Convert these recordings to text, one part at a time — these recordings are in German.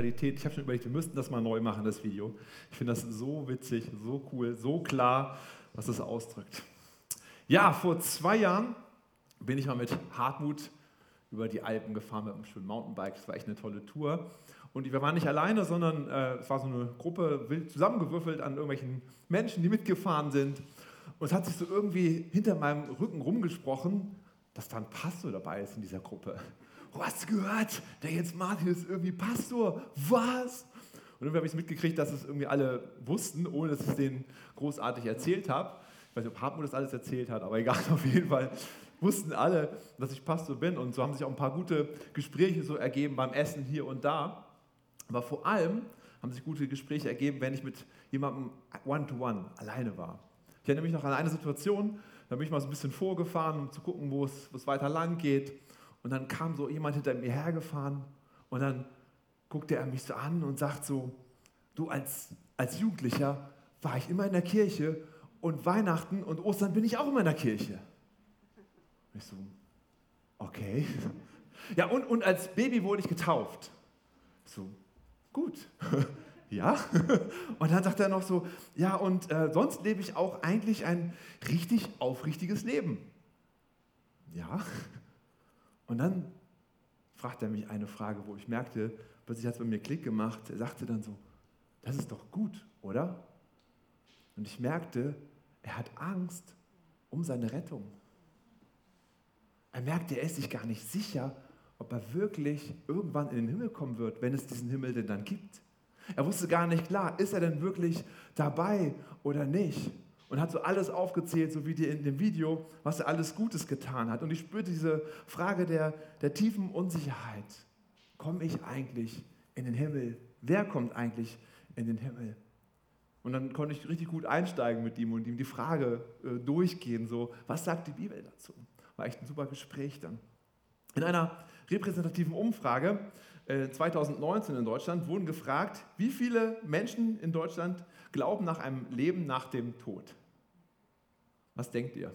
Realität. Ich habe schon überlegt, wir müssten das mal neu machen, das Video. Ich finde das so witzig, so cool, so klar, was es ausdrückt. Ja, vor zwei Jahren bin ich mal mit Hartmut über die Alpen gefahren mit einem schönen Mountainbike. Das war echt eine tolle Tour. Und wir waren nicht alleine, sondern äh, es war so eine Gruppe wild zusammengewürfelt an irgendwelchen Menschen, die mitgefahren sind. Und es hat sich so irgendwie hinter meinem Rücken rumgesprochen, dass da ein Pastor dabei ist in dieser Gruppe. Oh, hast du gehört? Der Jens Martin ist irgendwie Pastor. Was? Und irgendwie habe ich es mitgekriegt, dass es irgendwie alle wussten, ohne dass ich es denen großartig erzählt habe. Ich weiß nicht, ob Hartmut das alles erzählt hat, aber egal, auf jeden Fall wussten alle, dass ich Pastor bin. Und so haben sich auch ein paar gute Gespräche so ergeben beim Essen hier und da. Aber vor allem haben sich gute Gespräche ergeben, wenn ich mit jemandem one-to-one -one alleine war. Ich erinnere mich noch an eine Situation, da bin ich mal so ein bisschen vorgefahren, um zu gucken, wo es, wo es weiter lang geht. Und dann kam so jemand hinter mir hergefahren und dann guckte er mich so an und sagt so, du als, als Jugendlicher war ich immer in der Kirche und Weihnachten und Ostern bin ich auch immer in der Kirche. Ich so, okay. Ja, und, und als Baby wurde ich getauft. So, gut. ja. Und dann sagt er noch so, ja, und äh, sonst lebe ich auch eigentlich ein richtig aufrichtiges Leben. Ja. Und dann fragte er mich eine Frage, wo ich merkte, plötzlich hat es bei mir Klick gemacht. Er sagte dann so, das ist doch gut, oder? Und ich merkte, er hat Angst um seine Rettung. Er merkte, er ist sich gar nicht sicher, ob er wirklich irgendwann in den Himmel kommen wird, wenn es diesen Himmel denn dann gibt. Er wusste gar nicht klar, ist er denn wirklich dabei oder nicht? Und hat so alles aufgezählt, so wie dir in dem Video, was er alles Gutes getan hat. Und ich spürte diese Frage der, der tiefen Unsicherheit. Komme ich eigentlich in den Himmel? Wer kommt eigentlich in den Himmel? Und dann konnte ich richtig gut einsteigen mit ihm und ihm die Frage äh, durchgehen, so, was sagt die Bibel dazu? War echt ein super Gespräch dann. In einer repräsentativen Umfrage 2019 äh, in Deutschland wurden gefragt, wie viele Menschen in Deutschland glauben nach einem Leben nach dem Tod. Was denkt ihr?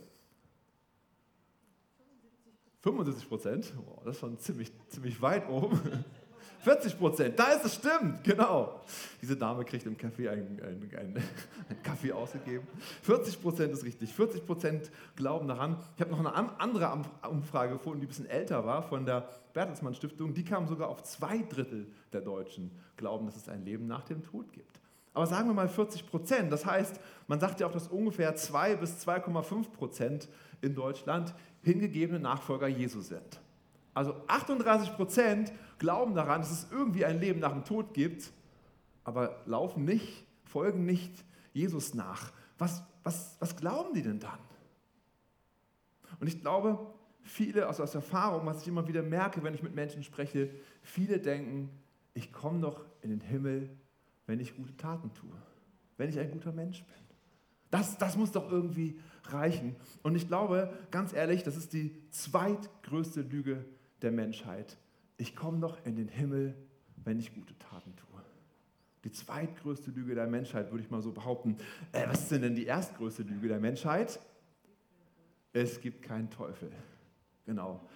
75 Prozent? Oh, das ist schon ziemlich, ziemlich weit oben. 40 Prozent, da ist es, stimmt, genau. Diese Dame kriegt im Café einen, einen, einen, einen Kaffee ausgegeben. 40 Prozent ist richtig, 40 Prozent glauben daran. Ich habe noch eine andere Umfrage gefunden, die ein bisschen älter war, von der Bertelsmann Stiftung. Die kam sogar auf zwei Drittel der Deutschen glauben, dass es ein Leben nach dem Tod gibt. Aber sagen wir mal 40 Prozent. Das heißt, man sagt ja auch, dass ungefähr 2 bis 2,5 Prozent in Deutschland hingegebene Nachfolger Jesu sind. Also 38 Prozent glauben daran, dass es irgendwie ein Leben nach dem Tod gibt, aber laufen nicht, folgen nicht Jesus nach. Was, was, was glauben die denn dann? Und ich glaube, viele, also aus Erfahrung, was ich immer wieder merke, wenn ich mit Menschen spreche, viele denken, ich komme doch in den Himmel, wenn ich gute Taten tue, wenn ich ein guter Mensch bin. Das, das muss doch irgendwie reichen. Und ich glaube, ganz ehrlich, das ist die zweitgrößte Lüge der Menschheit. Ich komme doch in den Himmel, wenn ich gute Taten tue. Die zweitgrößte Lüge der Menschheit, würde ich mal so behaupten. Äh, was ist denn die erstgrößte Lüge der Menschheit? Es gibt keinen Teufel. Genau.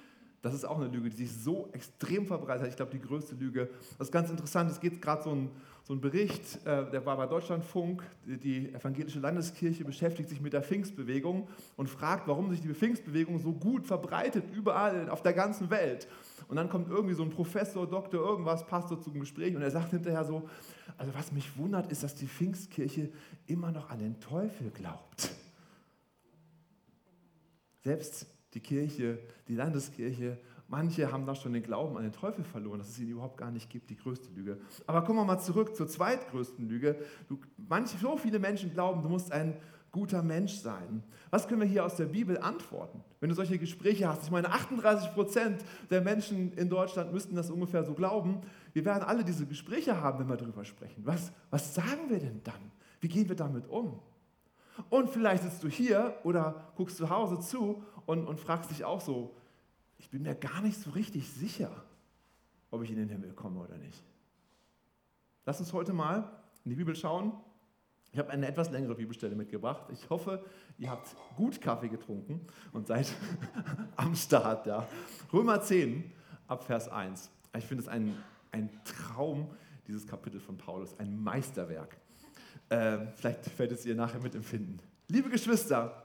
Das ist auch eine Lüge, die sich so extrem verbreitet hat. Ich glaube, die größte Lüge. Das ist ganz interessant. Es geht gerade so ein, so Bericht, äh, der war bei Deutschlandfunk. Die evangelische Landeskirche beschäftigt sich mit der Pfingstbewegung und fragt, warum sich die Pfingstbewegung so gut verbreitet überall auf der ganzen Welt. Und dann kommt irgendwie so ein Professor, Doktor, irgendwas, Pastor zum Gespräch und er sagt hinterher so: Also, was mich wundert, ist, dass die Pfingstkirche immer noch an den Teufel glaubt. Selbst die Kirche, die Landeskirche, manche haben da schon den Glauben an den Teufel verloren, dass es ihn überhaupt gar nicht gibt, die größte Lüge. Aber kommen wir mal zurück zur zweitgrößten Lüge. Du, manche, so viele Menschen glauben, du musst ein guter Mensch sein. Was können wir hier aus der Bibel antworten? Wenn du solche Gespräche hast, ich meine, 38 Prozent der Menschen in Deutschland müssten das ungefähr so glauben. Wir werden alle diese Gespräche haben, wenn wir darüber sprechen. Was, was sagen wir denn dann? Wie gehen wir damit um? Und vielleicht sitzt du hier oder guckst zu Hause zu und, und fragst dich auch so, ich bin mir gar nicht so richtig sicher, ob ich in den Himmel komme oder nicht. Lass uns heute mal in die Bibel schauen. Ich habe eine etwas längere Bibelstelle mitgebracht. Ich hoffe, ihr habt gut Kaffee getrunken und seid am Start. Ja. Römer 10 ab Vers 1. Ich finde es ein, ein Traum, dieses Kapitel von Paulus, ein Meisterwerk. Äh, vielleicht es ihr nachher mitempfinden. Liebe Geschwister,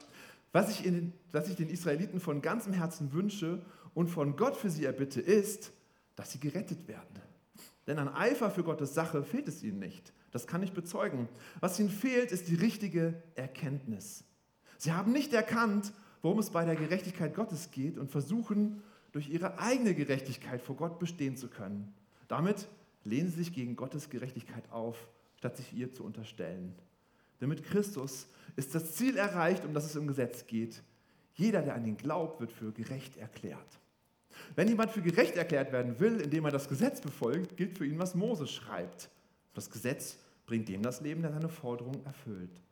was ich, in, was ich den Israeliten von ganzem Herzen wünsche und von Gott für sie erbitte, ist, dass sie gerettet werden. Denn an Eifer für Gottes Sache fehlt es ihnen nicht. Das kann ich bezeugen. Was ihnen fehlt, ist die richtige Erkenntnis. Sie haben nicht erkannt, worum es bei der Gerechtigkeit Gottes geht und versuchen, durch ihre eigene Gerechtigkeit vor Gott bestehen zu können. Damit lehnen sie sich gegen Gottes Gerechtigkeit auf, statt sich ihr zu unterstellen. Denn mit Christus ist das Ziel erreicht, um das es im Gesetz geht. Jeder, der an ihn glaubt, wird für gerecht erklärt. Wenn jemand für gerecht erklärt werden will, indem er das Gesetz befolgt, gilt für ihn, was Mose schreibt. Das Gesetz bringt dem das Leben, der seine Forderung erfüllt.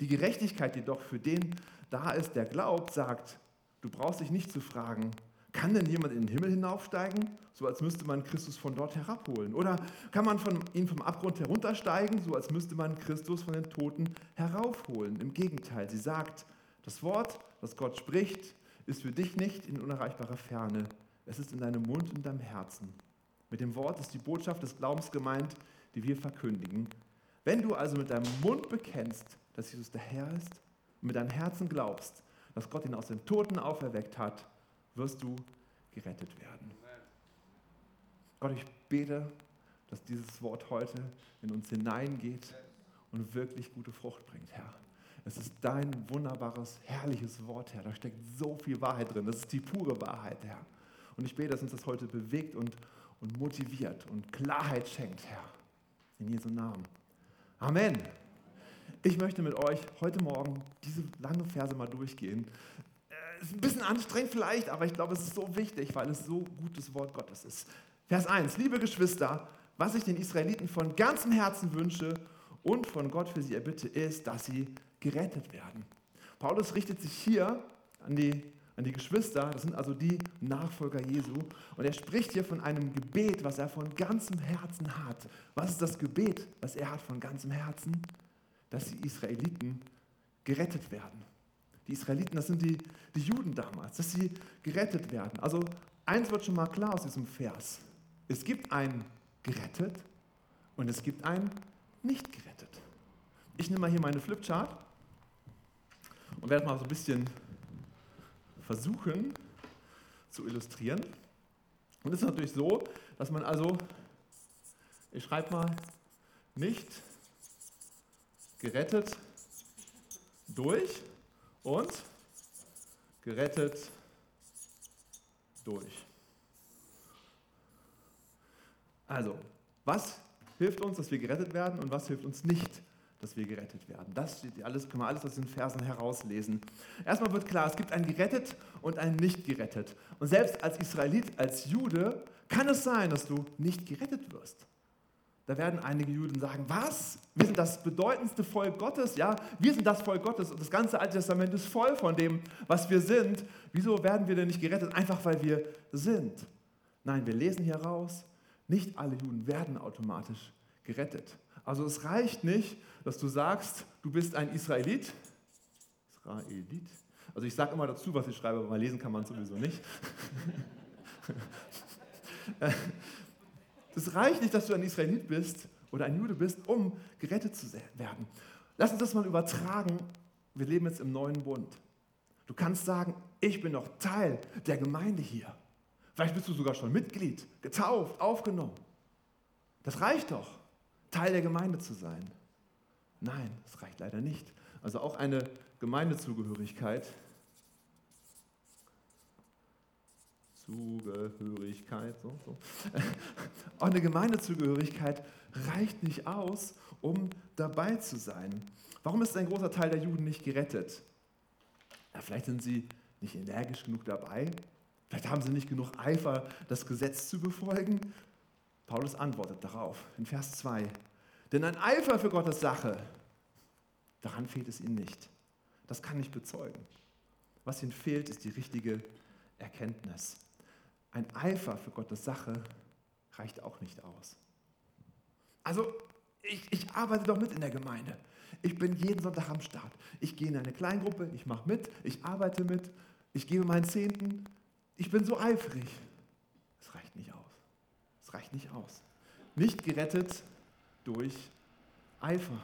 Die Gerechtigkeit jedoch für den da ist, der glaubt, sagt, du brauchst dich nicht zu fragen, kann denn jemand in den Himmel hinaufsteigen, so als müsste man Christus von dort herabholen? Oder kann man von, ihn vom Abgrund heruntersteigen, so als müsste man Christus von den Toten heraufholen? Im Gegenteil, sie sagt, das Wort, das Gott spricht, ist für dich nicht in unerreichbarer Ferne. Es ist in deinem Mund und in deinem Herzen. Mit dem Wort ist die Botschaft des Glaubens gemeint, die wir verkündigen. Wenn du also mit deinem Mund bekennst, dass Jesus der Herr ist und mit deinem Herzen glaubst, dass Gott ihn aus den Toten auferweckt hat, wirst du gerettet werden. Gott, ich bete, dass dieses Wort heute in uns hineingeht und wirklich gute Frucht bringt, Herr. Es ist dein wunderbares, herrliches Wort, Herr. Da steckt so viel Wahrheit drin. Das ist die pure Wahrheit, Herr. Und ich bete, dass uns das heute bewegt und, und motiviert und Klarheit schenkt, Herr. In Jesu Namen. Amen. Ich möchte mit euch heute Morgen diese lange Verse mal durchgehen. Ist ein bisschen anstrengend vielleicht, aber ich glaube, es ist so wichtig, weil es so gutes Wort Gottes ist. Vers 1. Liebe Geschwister, was ich den Israeliten von ganzem Herzen wünsche und von Gott für sie erbitte, ist, dass sie gerettet werden. Paulus richtet sich hier an die, an die Geschwister, das sind also die Nachfolger Jesu, und er spricht hier von einem Gebet, was er von ganzem Herzen hat. Was ist das Gebet, was er hat von ganzem Herzen? Dass die Israeliten gerettet werden. Die Israeliten, das sind die, die Juden damals, dass sie gerettet werden. Also eins wird schon mal klar aus diesem Vers. Es gibt ein gerettet und es gibt ein nicht gerettet. Ich nehme mal hier meine Flipchart und werde mal so ein bisschen versuchen zu illustrieren. Und es ist natürlich so, dass man also, ich schreibe mal, nicht gerettet durch und gerettet durch. Also, was hilft uns, dass wir gerettet werden und was hilft uns nicht, dass wir gerettet werden. Das steht alles, können wir alles aus den Versen herauslesen. Erstmal wird klar, es gibt ein gerettet und ein nicht gerettet. Und selbst als Israelit, als Jude, kann es sein, dass du nicht gerettet wirst. Da werden einige Juden sagen, was? Wir sind das bedeutendste Volk Gottes, ja? Wir sind das Volk Gottes und das ganze Alte Testament ist voll von dem, was wir sind. Wieso werden wir denn nicht gerettet? Einfach weil wir sind. Nein, wir lesen hier raus, nicht alle Juden werden automatisch gerettet. Also es reicht nicht, dass du sagst, du bist ein Israelit. Israelit. Also ich sage immer dazu, was ich schreibe, aber lesen kann man sowieso nicht. Es reicht nicht, dass du ein Israelit bist oder ein Jude bist, um gerettet zu werden. Lass uns das mal übertragen. Wir leben jetzt im neuen Bund. Du kannst sagen, ich bin noch Teil der Gemeinde hier. Vielleicht bist du sogar schon Mitglied, getauft, aufgenommen. Das reicht doch. Teil der Gemeinde zu sein. Nein, das reicht leider nicht. Also auch eine Gemeindezugehörigkeit. Zugehörigkeit, so, so. Auch eine Gemeindezugehörigkeit reicht nicht aus, um dabei zu sein. Warum ist ein großer Teil der Juden nicht gerettet? Ja, vielleicht sind sie nicht energisch genug dabei. Vielleicht haben sie nicht genug Eifer, das Gesetz zu befolgen. Paulus antwortet darauf in Vers 2. Denn ein Eifer für Gottes Sache, daran fehlt es ihnen nicht. Das kann ich bezeugen. Was ihnen fehlt, ist die richtige Erkenntnis. Ein Eifer für Gottes Sache reicht auch nicht aus. Also, ich, ich arbeite doch mit in der Gemeinde. Ich bin jeden Sonntag am Start. Ich gehe in eine Kleingruppe, ich mache mit, ich arbeite mit, ich gebe meinen Zehnten. Ich bin so eifrig. Es reicht nicht aus. Es reicht nicht aus. nicht gerettet durch Eifer.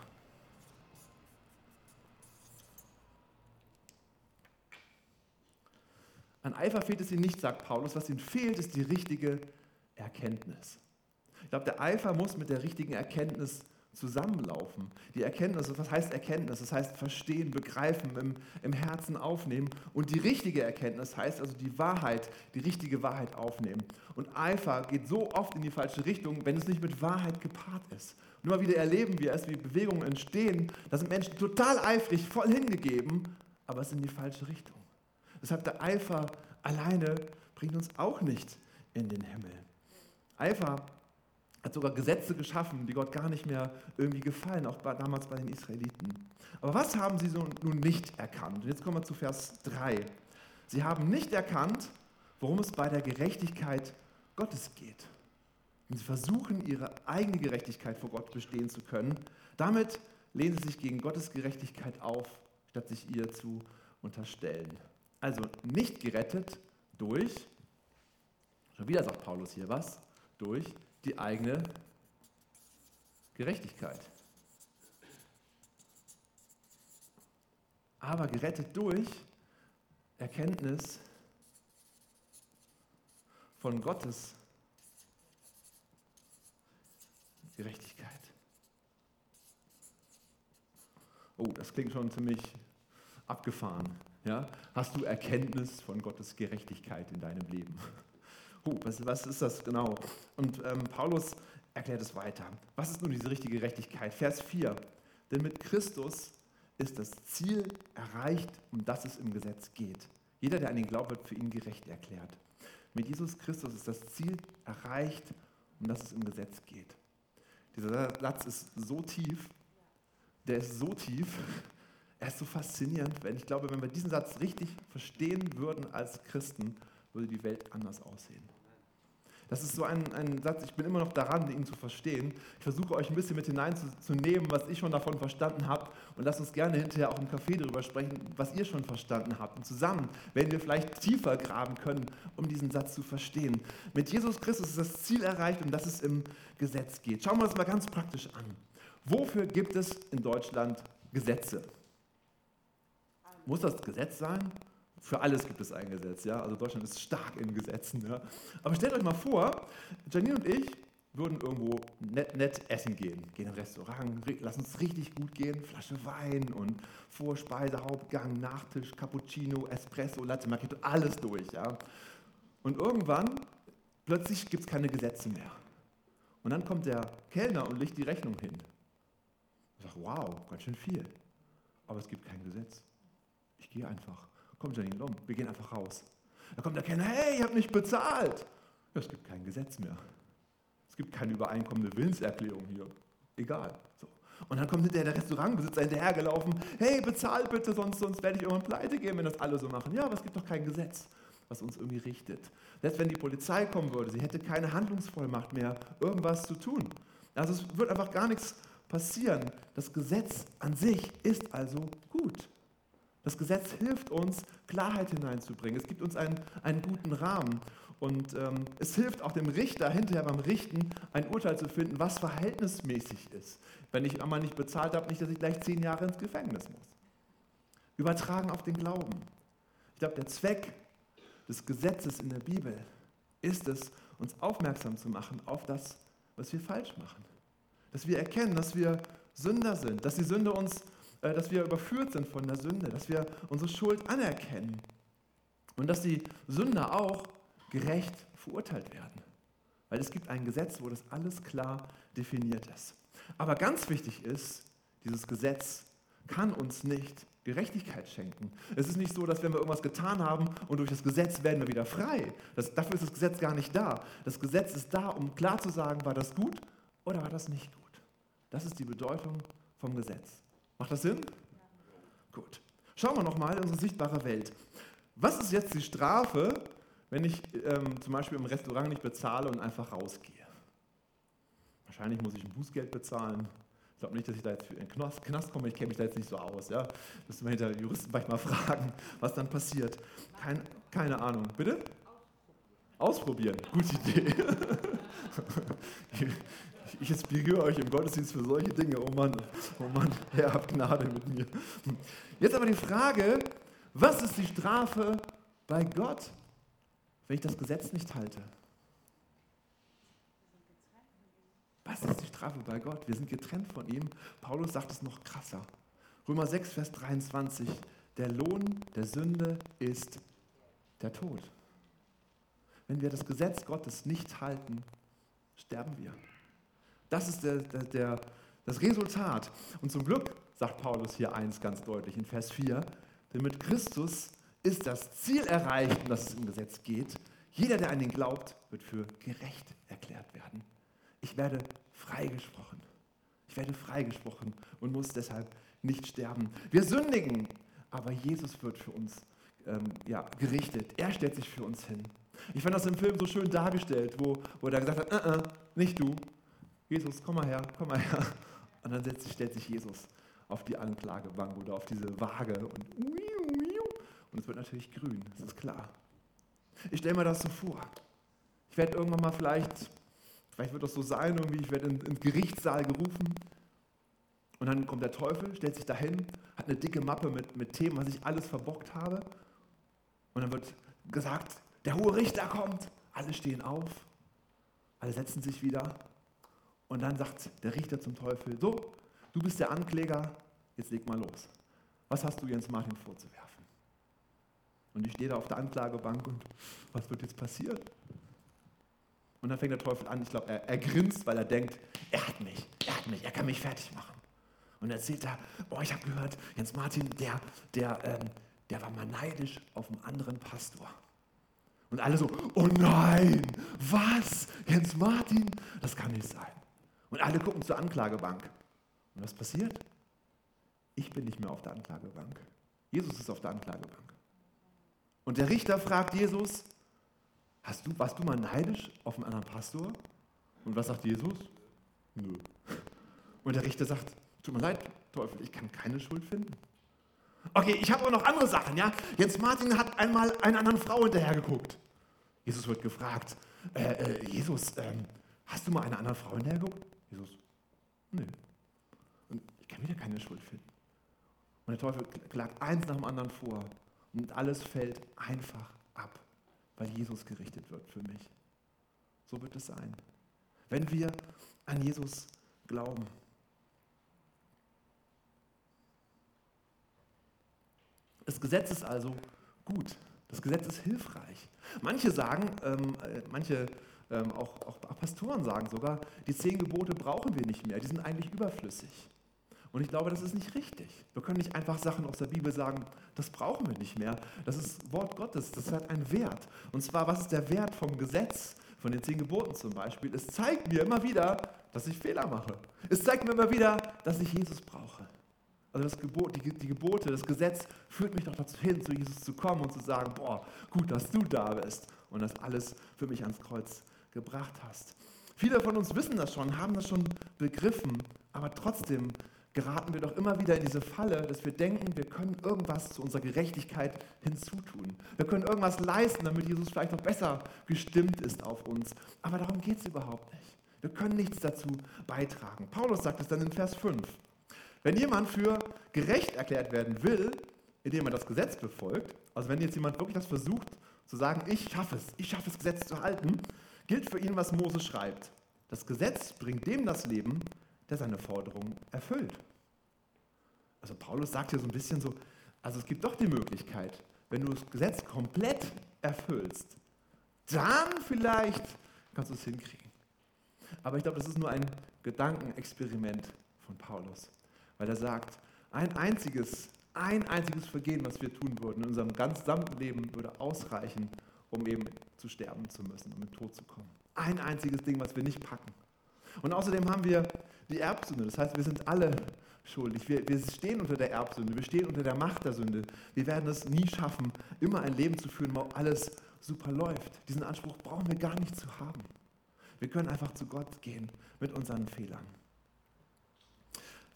An Eifer fehlt es ihnen nicht, sagt Paulus. Was ihnen fehlt, ist die richtige Erkenntnis. Ich glaube, der Eifer muss mit der richtigen Erkenntnis zusammenlaufen. Die Erkenntnis, was heißt Erkenntnis? Das heißt verstehen, begreifen, im, im Herzen aufnehmen. Und die richtige Erkenntnis heißt also die Wahrheit, die richtige Wahrheit aufnehmen. Und Eifer geht so oft in die falsche Richtung, wenn es nicht mit Wahrheit gepaart ist. Und immer wieder erleben wir es, wie Bewegungen entstehen. Da sind Menschen total eifrig, voll hingegeben, aber es ist in die falsche Richtung. Deshalb der Eifer alleine bringt uns auch nicht in den Himmel. Eifer hat sogar Gesetze geschaffen, die Gott gar nicht mehr irgendwie gefallen, auch damals bei den Israeliten. Aber was haben sie so nun nicht erkannt? Und jetzt kommen wir zu Vers 3. Sie haben nicht erkannt, worum es bei der Gerechtigkeit Gottes geht. Und sie versuchen, ihre eigene Gerechtigkeit vor Gott bestehen zu können. Damit lehnen sie sich gegen Gottes Gerechtigkeit auf, statt sich ihr zu unterstellen. Also nicht gerettet durch, schon wieder sagt Paulus hier was, durch die eigene Gerechtigkeit. Aber gerettet durch Erkenntnis von Gottes Gerechtigkeit. Oh, das klingt schon ziemlich abgefahren. Ja? Hast du Erkenntnis von Gottes Gerechtigkeit in deinem Leben? huh, was, was ist das genau? Und ähm, Paulus erklärt es weiter. Was ist nun diese richtige Gerechtigkeit? Vers 4. Denn mit Christus ist das Ziel erreicht, um das es im Gesetz geht. Jeder, der an ihn glaubt, wird für ihn gerecht erklärt. Mit Jesus Christus ist das Ziel erreicht, um das es im Gesetz geht. Dieser Satz ist so tief, der ist so tief, er ist so faszinierend, wenn ich glaube, wenn wir diesen Satz richtig verstehen würden als Christen, würde die Welt anders aussehen. Das ist so ein, ein Satz, ich bin immer noch daran, ihn zu verstehen. Ich versuche euch ein bisschen mit hineinzunehmen, was ich schon davon verstanden habe. Und lasst uns gerne hinterher auch im Café darüber sprechen, was ihr schon verstanden habt. Und zusammen werden wir vielleicht tiefer graben können, um diesen Satz zu verstehen. Mit Jesus Christus ist das Ziel erreicht, um das es im Gesetz geht. Schauen wir uns mal ganz praktisch an. Wofür gibt es in Deutschland Gesetze? Muss das Gesetz sein? Für alles gibt es ein Gesetz, ja. Also Deutschland ist stark in Gesetzen, ja. Aber stellt euch mal vor, Janine und ich würden irgendwo nett, nett essen gehen. Gehen in ein Restaurant, lass uns richtig gut gehen, Flasche Wein und Vorspeise, Hauptgang, Nachtisch, Cappuccino, Espresso, Latte Macchiato, alles durch, ja. Und irgendwann, plötzlich gibt es keine Gesetze mehr. Und dann kommt der Kellner und legt die Rechnung hin. Ich sage, wow, ganz schön viel. Aber es gibt kein Gesetz. Ich gehe einfach. Komm, Janine, komm, wir gehen einfach raus. Da kommt der Kellner, hey, ihr habt nicht bezahlt. Ja, es gibt kein Gesetz mehr. Es gibt keine übereinkommende Willenserklärung hier. Egal. So. Und dann kommt hinterher der Restaurantbesitzer hinterhergelaufen, hey, bezahlt bitte, sonst, sonst werde ich irgendwann pleite gehen, wenn das alle so machen. Ja, aber es gibt doch kein Gesetz, was uns irgendwie richtet. Selbst wenn die Polizei kommen würde, sie hätte keine Handlungsvollmacht mehr, irgendwas zu tun. Also es wird einfach gar nichts passieren. Das Gesetz an sich ist also gut. Das Gesetz hilft uns, Klarheit hineinzubringen. Es gibt uns einen, einen guten Rahmen. Und ähm, es hilft auch dem Richter hinterher beim Richten ein Urteil zu finden, was verhältnismäßig ist. Wenn ich einmal nicht bezahlt habe, nicht, dass ich gleich zehn Jahre ins Gefängnis muss. Übertragen auf den Glauben. Ich glaube, der Zweck des Gesetzes in der Bibel ist es, uns aufmerksam zu machen auf das, was wir falsch machen. Dass wir erkennen, dass wir Sünder sind, dass die Sünde uns dass wir überführt sind von der Sünde, dass wir unsere Schuld anerkennen und dass die Sünder auch gerecht verurteilt werden. Weil es gibt ein Gesetz, wo das alles klar definiert ist. Aber ganz wichtig ist, dieses Gesetz kann uns nicht Gerechtigkeit schenken. Es ist nicht so, dass wenn wir irgendwas getan haben und durch das Gesetz werden wir wieder frei. Das, dafür ist das Gesetz gar nicht da. Das Gesetz ist da, um klar zu sagen, war das gut oder war das nicht gut. Das ist die Bedeutung vom Gesetz. Macht das Sinn? Gut. Schauen wir nochmal in unsere sichtbare Welt. Was ist jetzt die Strafe, wenn ich ähm, zum Beispiel im Restaurant nicht bezahle und einfach rausgehe? Wahrscheinlich muss ich ein Bußgeld bezahlen. Ich glaube nicht, dass ich da jetzt in den Knast, Knast komme, ich kenne mich da jetzt nicht so aus. Ja? Müssen wir hinter Juristen vielleicht mal fragen, was dann passiert. Kein, keine Ahnung. Bitte? Ausprobieren, gute Idee. Ich inspiriere euch im Gottesdienst für solche Dinge. Oh Mann, oh Mann, Herr, habt Gnade mit mir. Jetzt aber die Frage, was ist die Strafe bei Gott, wenn ich das Gesetz nicht halte? Was ist die Strafe bei Gott? Wir sind getrennt von ihm. Paulus sagt es noch krasser. Römer 6, Vers 23. Der Lohn der Sünde ist der Tod. Wenn wir das Gesetz Gottes nicht halten, sterben wir. Das ist der, der, der, das Resultat. Und zum Glück sagt Paulus hier eins ganz deutlich in Vers 4, denn mit Christus ist das Ziel erreicht, dass es im Gesetz geht. Jeder, der an ihn glaubt, wird für gerecht erklärt werden. Ich werde freigesprochen. Ich werde freigesprochen und muss deshalb nicht sterben. Wir sündigen, aber Jesus wird für uns ähm, ja, gerichtet. Er stellt sich für uns hin. Ich fand das im Film so schön dargestellt, wo, wo er gesagt hat, uh -uh, nicht du, Jesus, komm mal her, komm mal her. Und dann setzt, stellt sich Jesus auf die Anklagebank oder auf diese Waage und, und es wird natürlich grün, das ist klar. Ich stelle mir das so vor. Ich werde irgendwann mal vielleicht, vielleicht wird das so sein, irgendwie, ich werde in, in den Gerichtssaal gerufen und dann kommt der Teufel, stellt sich dahin, hat eine dicke Mappe mit, mit Themen, was ich alles verbockt habe. Und dann wird gesagt, der hohe Richter kommt. Alle stehen auf, alle setzen sich wieder. Und dann sagt der Richter zum Teufel, so, du bist der Ankläger, jetzt leg mal los. Was hast du Jens Martin vorzuwerfen? Und ich stehe da auf der Anklagebank und was wird jetzt passieren? Und dann fängt der Teufel an, ich glaube, er, er grinst, weil er denkt, er hat mich, er hat mich, er kann mich fertig machen. Und erzählt er, oh, ich habe gehört, Jens Martin, der, der, ähm, der war mal neidisch auf einen anderen Pastor. Und alle so, oh nein, was? Jens Martin? Das kann nicht sein. Und alle gucken zur Anklagebank. Und was passiert? Ich bin nicht mehr auf der Anklagebank. Jesus ist auf der Anklagebank. Und der Richter fragt Jesus, Hast du, warst du mal neidisch auf einen anderen Pastor? Und was sagt Jesus? Nö. Und der Richter sagt, tut mir leid, Teufel, ich kann keine Schuld finden. Okay, ich habe auch noch andere Sachen, ja. Jens Martin hat einmal einer anderen Frau hinterhergeguckt. Jesus wird gefragt, äh, äh, Jesus, ähm, hast du mal einer anderen Frau hinterhergeguckt? Jesus, nö. Und ich kann wieder keine Schuld finden. Und der Teufel klagt eins nach dem anderen vor. Und alles fällt einfach ab, weil Jesus gerichtet wird für mich. So wird es sein. Wenn wir an Jesus glauben. Das Gesetz ist also gut. Das Gesetz ist hilfreich. Manche sagen, ähm, äh, manche ähm, auch, auch Pastoren sagen sogar, die zehn Gebote brauchen wir nicht mehr, die sind eigentlich überflüssig. Und ich glaube, das ist nicht richtig. Wir können nicht einfach Sachen aus der Bibel sagen, das brauchen wir nicht mehr. Das ist Wort Gottes, das hat einen Wert. Und zwar, was ist der Wert vom Gesetz, von den zehn Geboten zum Beispiel? Es zeigt mir immer wieder, dass ich Fehler mache. Es zeigt mir immer wieder, dass ich Jesus brauche. Also das Gebot, die, die Gebote, das Gesetz führt mich doch dazu hin, zu Jesus zu kommen und zu sagen, boah, gut, dass du da bist und das alles für mich ans Kreuz gebracht hast. Viele von uns wissen das schon, haben das schon begriffen, aber trotzdem geraten wir doch immer wieder in diese Falle, dass wir denken, wir können irgendwas zu unserer Gerechtigkeit hinzutun. Wir können irgendwas leisten, damit Jesus vielleicht noch besser gestimmt ist auf uns. Aber darum geht es überhaupt nicht. Wir können nichts dazu beitragen. Paulus sagt es dann in Vers 5. Wenn jemand für gerecht erklärt werden will, indem er das Gesetz befolgt, also wenn jetzt jemand wirklich das versucht zu sagen, ich schaffe es, ich schaffe es, Gesetz zu halten, gilt für ihn, was Mose schreibt. Das Gesetz bringt dem das Leben, der seine Forderungen erfüllt. Also Paulus sagt hier so ein bisschen so, also es gibt doch die Möglichkeit, wenn du das Gesetz komplett erfüllst, dann vielleicht kannst du es hinkriegen. Aber ich glaube, das ist nur ein Gedankenexperiment von Paulus, weil er sagt, ein einziges, ein einziges Vergehen, was wir tun würden in unserem ganzen Leben, würde ausreichen, um eben zu sterben zu müssen, um in Tod zu kommen. Ein einziges Ding, was wir nicht packen. Und außerdem haben wir die Erbsünde. Das heißt, wir sind alle schuldig. Wir, wir stehen unter der Erbsünde. Wir stehen unter der Macht der Sünde. Wir werden es nie schaffen, immer ein Leben zu führen, wo alles super läuft. Diesen Anspruch brauchen wir gar nicht zu haben. Wir können einfach zu Gott gehen mit unseren Fehlern.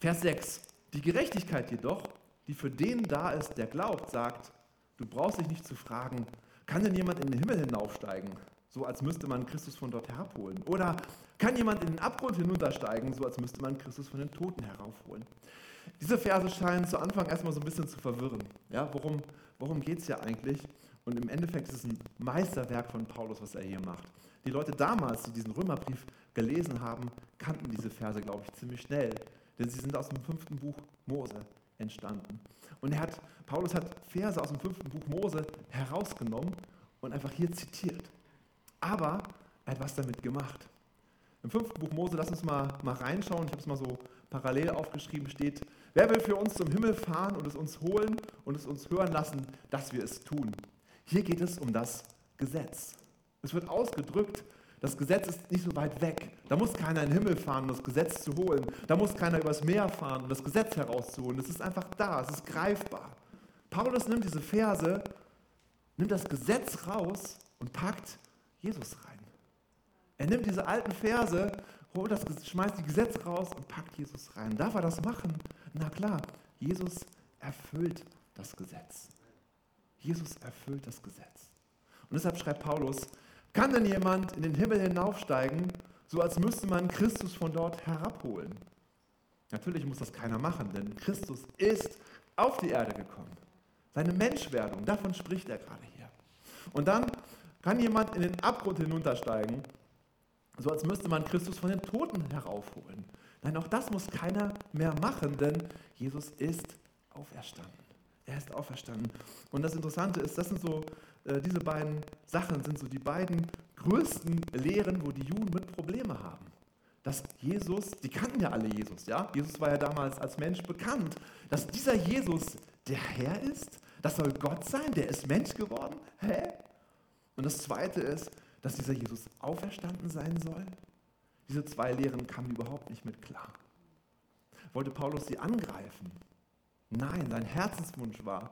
Vers 6. Die Gerechtigkeit jedoch, die für den da ist, der glaubt, sagt, du brauchst dich nicht zu fragen, kann denn jemand in den Himmel hinaufsteigen? so als müsste man Christus von dort herabholen? Oder kann jemand in den Abgrund hinuntersteigen, so als müsste man Christus von den Toten heraufholen? Diese Verse scheinen zu Anfang erstmal so ein bisschen zu verwirren. Ja, worum worum geht es ja eigentlich? Und im Endeffekt ist es ein Meisterwerk von Paulus, was er hier macht. Die Leute damals, die diesen Römerbrief gelesen haben, kannten diese Verse, glaube ich, ziemlich schnell. Denn sie sind aus dem fünften Buch Mose entstanden. Und er hat, Paulus hat Verse aus dem fünften Buch Mose herausgenommen und einfach hier zitiert. Aber er hat was damit gemacht. Im fünften Buch Mose, lass uns mal, mal reinschauen, ich habe es mal so parallel aufgeschrieben, steht, wer will für uns zum Himmel fahren und es uns holen und es uns hören lassen, dass wir es tun. Hier geht es um das Gesetz. Es wird ausgedrückt, das Gesetz ist nicht so weit weg. Da muss keiner in den Himmel fahren, um das Gesetz zu holen. Da muss keiner übers Meer fahren, um das Gesetz herauszuholen. Es ist einfach da, es ist greifbar. Paulus nimmt diese Verse, nimmt das Gesetz raus und packt Jesus rein. Er nimmt diese alten Verse, holt das, schmeißt die Gesetze raus und packt Jesus rein. Darf er das machen? Na klar, Jesus erfüllt das Gesetz. Jesus erfüllt das Gesetz. Und deshalb schreibt Paulus, kann denn jemand in den Himmel hinaufsteigen, so als müsste man Christus von dort herabholen? Natürlich muss das keiner machen, denn Christus ist auf die Erde gekommen. Seine Menschwerdung, davon spricht er gerade hier. Und dann kann jemand in den Abgrund hinuntersteigen, so als müsste man Christus von den Toten heraufholen. Nein, auch das muss keiner mehr machen, denn Jesus ist auferstanden. Er ist auferstanden. Und das Interessante ist, das sind so, diese beiden Sachen sind so die beiden größten Lehren, wo die Juden mit Probleme haben. Dass Jesus, die kannten ja alle Jesus, ja? Jesus war ja damals als Mensch bekannt. Dass dieser Jesus der Herr ist, das soll Gott sein, der ist Mensch geworden. Hä? Und das Zweite ist, dass dieser Jesus auferstanden sein soll. Diese zwei Lehren kamen überhaupt nicht mit klar. Wollte Paulus sie angreifen? Nein, sein Herzenswunsch war,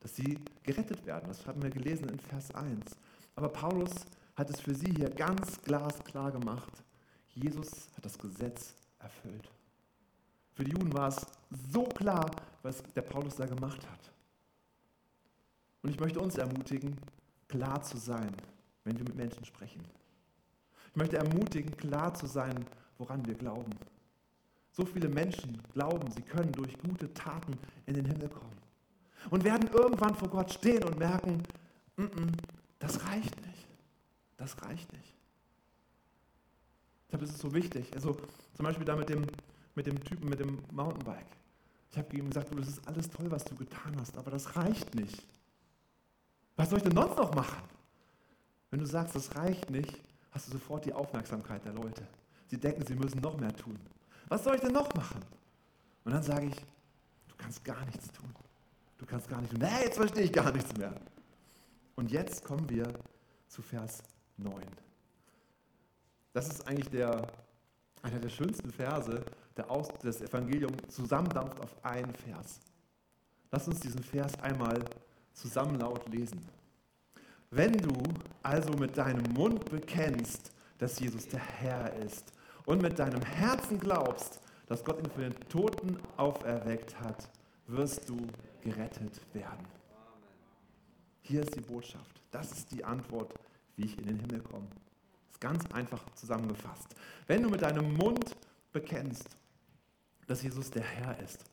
dass sie gerettet werden. Das haben wir gelesen in Vers 1. Aber Paulus hat es für sie hier ganz glasklar gemacht. Jesus hat das Gesetz erfüllt. Für die Juden war es so klar, was der Paulus da gemacht hat. Und ich möchte uns ermutigen, klar zu sein, wenn wir mit Menschen sprechen. Ich möchte ermutigen, klar zu sein, woran wir glauben. So viele Menschen glauben, sie können durch gute Taten in den Himmel kommen. Und werden irgendwann vor Gott stehen und merken, mm -mm, das reicht nicht. Das reicht nicht. Deshalb ist es so wichtig. Also zum Beispiel da mit dem, mit dem Typen mit dem Mountainbike. Ich habe ihm gesagt, du, das ist alles toll, was du getan hast, aber das reicht nicht. Was soll ich denn sonst noch machen? Wenn du sagst, das reicht nicht, hast du sofort die Aufmerksamkeit der Leute. Sie denken, sie müssen noch mehr tun. Was soll ich denn noch machen? Und dann sage ich, du kannst gar nichts tun. Kannst gar nichts tun. Nee, jetzt verstehe ich gar nichts mehr. Und jetzt kommen wir zu Vers 9. Das ist eigentlich der, einer der schönsten Verse, der aus das Evangelium zusammendampft auf einen Vers. Lass uns diesen Vers einmal zusammen laut lesen. Wenn du also mit deinem Mund bekennst, dass Jesus der Herr ist und mit deinem Herzen glaubst, dass Gott ihn von den Toten auferweckt hat, wirst du gerettet werden. Hier ist die Botschaft. Das ist die Antwort, wie ich in den Himmel komme. Das ist ganz einfach zusammengefasst. Wenn du mit deinem Mund bekennst, dass Jesus der Herr ist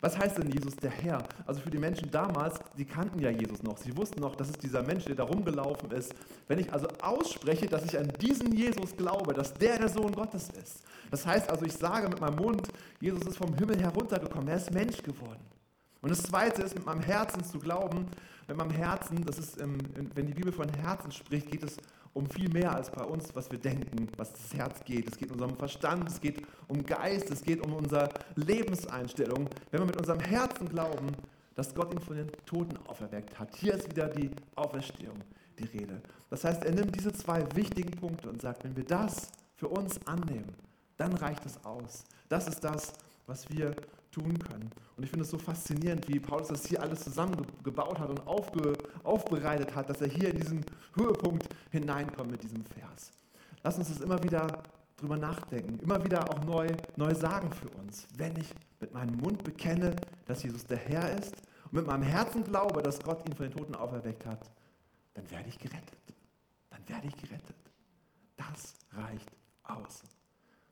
was heißt denn Jesus der Herr? Also für die Menschen damals, die kannten ja Jesus noch. Sie wussten noch, das ist dieser Mensch, der da rumgelaufen ist. Wenn ich also ausspreche, dass ich an diesen Jesus glaube, dass der der Sohn Gottes ist. Das heißt also, ich sage mit meinem Mund, Jesus ist vom Himmel heruntergekommen, er ist Mensch geworden. Und das Zweite ist, mit meinem Herzen zu glauben. Mit meinem Herzen, das ist, wenn die Bibel von Herzen spricht, geht es um viel mehr als bei uns, was wir denken, was das Herz geht. Es geht um unseren Verstand, es geht um Geist, es geht um unsere Lebenseinstellung. Wenn wir mit unserem Herzen glauben, dass Gott ihn von den Toten auferweckt hat. Hier ist wieder die Auferstehung, die Rede. Das heißt, er nimmt diese zwei wichtigen Punkte und sagt, wenn wir das für uns annehmen, dann reicht es aus. Das ist das, was wir tun können. Und ich finde es so faszinierend, wie Paulus das hier alles zusammengebaut hat und aufge, aufbereitet hat, dass er hier in diesen Höhepunkt hineinkommt mit diesem Vers. Lass uns das immer wieder drüber nachdenken, immer wieder auch neu, neu sagen für uns. Wenn ich mit meinem Mund bekenne, dass Jesus der Herr ist und mit meinem Herzen glaube, dass Gott ihn von den Toten auferweckt hat, dann werde ich gerettet. Dann werde ich gerettet. Das reicht aus.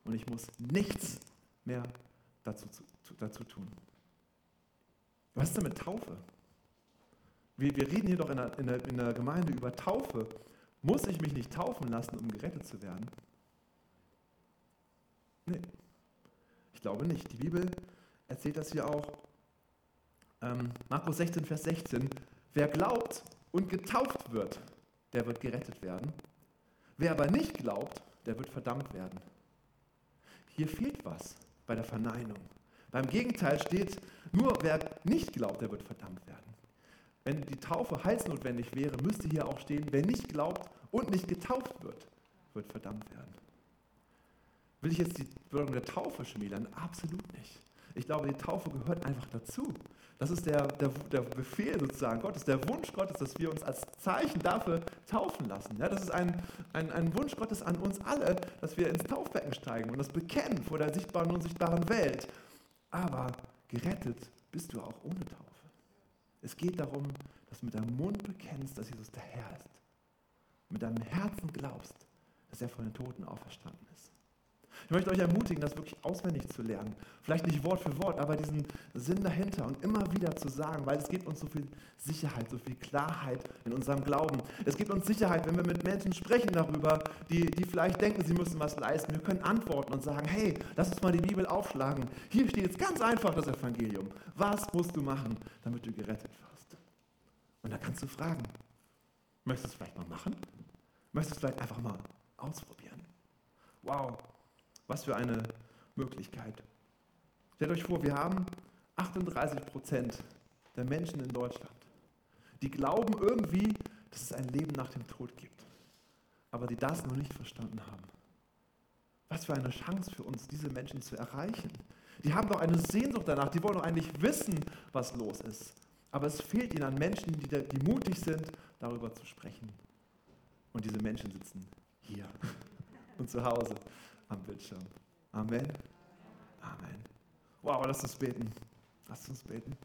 Und ich muss nichts mehr dazu, dazu tun. Was ist denn mit Taufe? Wir, wir reden hier doch in der, in, der, in der Gemeinde über Taufe. Muss ich mich nicht taufen lassen, um gerettet zu werden? Nee, ich glaube nicht. Die Bibel erzählt das hier auch. Ähm, Markus 16, Vers 16. Wer glaubt und getauft wird, der wird gerettet werden. Wer aber nicht glaubt, der wird verdammt werden. Hier fehlt was bei der Verneinung. Beim Gegenteil steht, nur wer nicht glaubt, der wird verdammt werden. Wenn die Taufe heilsnotwendig wäre, müsste hier auch stehen, wer nicht glaubt und nicht getauft wird, wird verdammt werden. Will ich jetzt die Wirkung der Taufe schmälern? Absolut nicht. Ich glaube, die Taufe gehört einfach dazu. Das ist der, der, der Befehl sozusagen Gottes, der Wunsch Gottes, dass wir uns als Zeichen dafür taufen lassen. Ja, das ist ein, ein, ein Wunsch Gottes an uns alle, dass wir ins Taufbecken steigen und das bekennen vor der sichtbaren und unsichtbaren Welt. Aber gerettet bist du auch ohne Taufe. Es geht darum, dass du mit deinem Mund bekennst, dass Jesus der Herr ist. Mit deinem Herzen glaubst, dass er von den Toten auferstanden ist. Ich möchte euch ermutigen, das wirklich auswendig zu lernen. Vielleicht nicht Wort für Wort, aber diesen Sinn dahinter und immer wieder zu sagen, weil es gibt uns so viel Sicherheit, so viel Klarheit in unserem Glauben. Es gibt uns Sicherheit, wenn wir mit Menschen sprechen darüber, die, die vielleicht denken, sie müssen was leisten. Wir können antworten und sagen, hey, lass uns mal die Bibel aufschlagen. Hier steht jetzt ganz einfach das Evangelium. Was musst du machen, damit du gerettet wirst? Und da kannst du fragen, möchtest du es vielleicht mal machen? Möchtest du es vielleicht einfach mal ausprobieren? Wow, was für eine Möglichkeit. Stellt euch vor, wir haben 38 Prozent der Menschen in Deutschland, die glauben irgendwie, dass es ein Leben nach dem Tod gibt, aber die das noch nicht verstanden haben. Was für eine Chance für uns, diese Menschen zu erreichen. Die haben doch eine Sehnsucht danach, die wollen doch eigentlich wissen, was los ist. Aber es fehlt ihnen an Menschen, die, die mutig sind, darüber zu sprechen. Und diese Menschen sitzen hier und zu Hause am Bildschirm. Amen. Amen. Wow, lass uns beten. Lass uns beten.